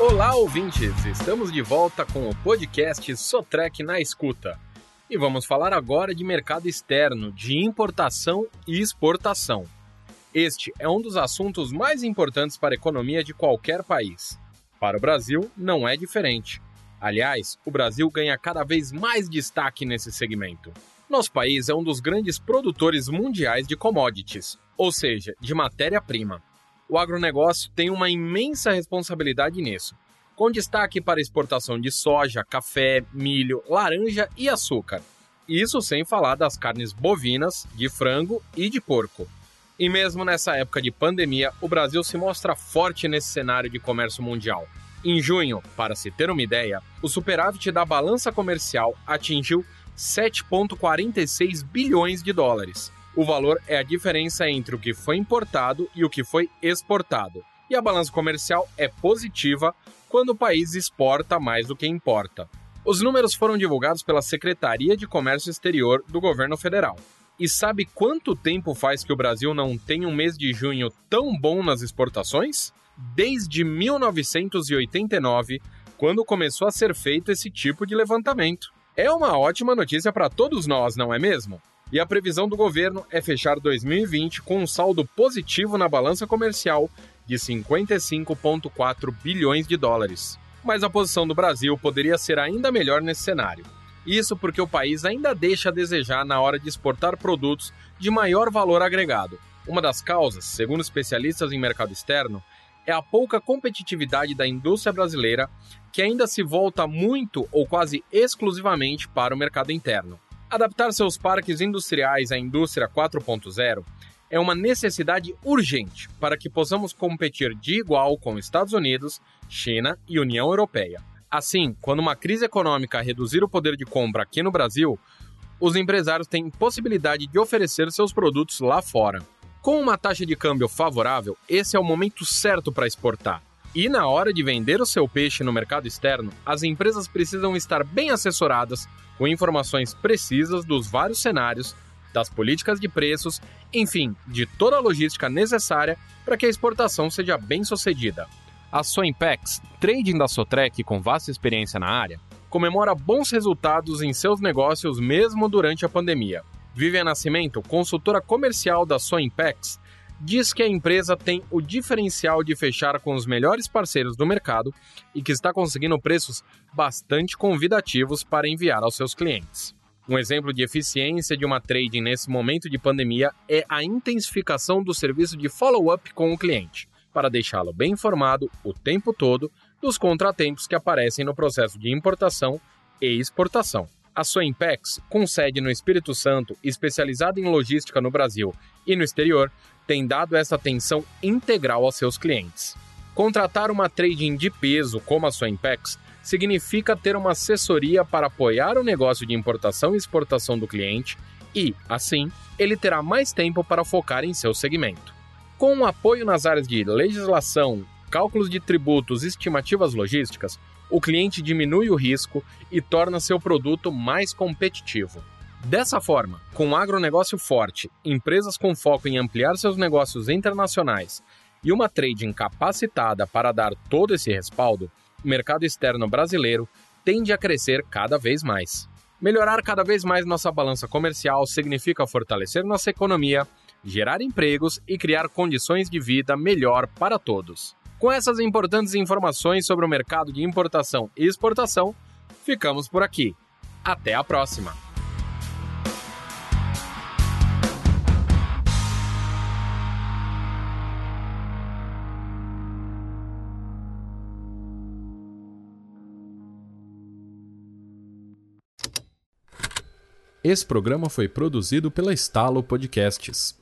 Olá, ouvintes! Estamos de volta com o podcast Sotrec na Escuta. E vamos falar agora de mercado externo, de importação e exportação. Este é um dos assuntos mais importantes para a economia de qualquer país. Para o Brasil, não é diferente. Aliás, o Brasil ganha cada vez mais destaque nesse segmento. Nosso país é um dos grandes produtores mundiais de commodities, ou seja, de matéria-prima. O agronegócio tem uma imensa responsabilidade nisso, com destaque para exportação de soja, café, milho, laranja e açúcar. Isso sem falar das carnes bovinas, de frango e de porco. E mesmo nessa época de pandemia, o Brasil se mostra forte nesse cenário de comércio mundial. Em junho, para se ter uma ideia, o superávit da balança comercial atingiu 7,46 bilhões de dólares. O valor é a diferença entre o que foi importado e o que foi exportado. E a balança comercial é positiva quando o país exporta mais do que importa. Os números foram divulgados pela Secretaria de Comércio Exterior do governo federal. E sabe quanto tempo faz que o Brasil não tem um mês de junho tão bom nas exportações? Desde 1989, quando começou a ser feito esse tipo de levantamento. É uma ótima notícia para todos nós, não é mesmo? E a previsão do governo é fechar 2020 com um saldo positivo na balança comercial de 55,4 bilhões de dólares. Mas a posição do Brasil poderia ser ainda melhor nesse cenário. Isso porque o país ainda deixa a desejar na hora de exportar produtos de maior valor agregado. Uma das causas, segundo especialistas em mercado externo, é a pouca competitividade da indústria brasileira, que ainda se volta muito ou quase exclusivamente para o mercado interno. Adaptar seus parques industriais à indústria 4.0 é uma necessidade urgente para que possamos competir de igual com Estados Unidos, China e União Europeia. Assim, quando uma crise econômica reduzir o poder de compra aqui no Brasil, os empresários têm possibilidade de oferecer seus produtos lá fora. Com uma taxa de câmbio favorável, esse é o momento certo para exportar. E na hora de vender o seu peixe no mercado externo, as empresas precisam estar bem assessoradas com informações precisas dos vários cenários das políticas de preços, enfim, de toda a logística necessária para que a exportação seja bem sucedida. A Soimpex, trading da Sotrec com vasta experiência na área, comemora bons resultados em seus negócios mesmo durante a pandemia. Vivian Nascimento, consultora comercial da Soimpex, diz que a empresa tem o diferencial de fechar com os melhores parceiros do mercado e que está conseguindo preços bastante convidativos para enviar aos seus clientes. Um exemplo de eficiência de uma trading nesse momento de pandemia é a intensificação do serviço de follow-up com o cliente, para deixá-lo bem informado o tempo todo dos contratempos que aparecem no processo de importação e exportação. A Soimpex, com sede no Espírito Santo, especializada em logística no Brasil e no exterior, tem dado essa atenção integral aos seus clientes. Contratar uma trading de peso como a Soimpex significa ter uma assessoria para apoiar o negócio de importação e exportação do cliente e, assim, ele terá mais tempo para focar em seu segmento. Com um apoio nas áreas de legislação, cálculos de tributos e estimativas logísticas, o cliente diminui o risco e torna seu produto mais competitivo. Dessa forma, com um agronegócio forte, empresas com foco em ampliar seus negócios internacionais e uma trading capacitada para dar todo esse respaldo, o mercado externo brasileiro tende a crescer cada vez mais. Melhorar cada vez mais nossa balança comercial significa fortalecer nossa economia, gerar empregos e criar condições de vida melhor para todos. Com essas importantes informações sobre o mercado de importação e exportação, ficamos por aqui. Até a próxima! Esse programa foi produzido pela Estalo Podcasts.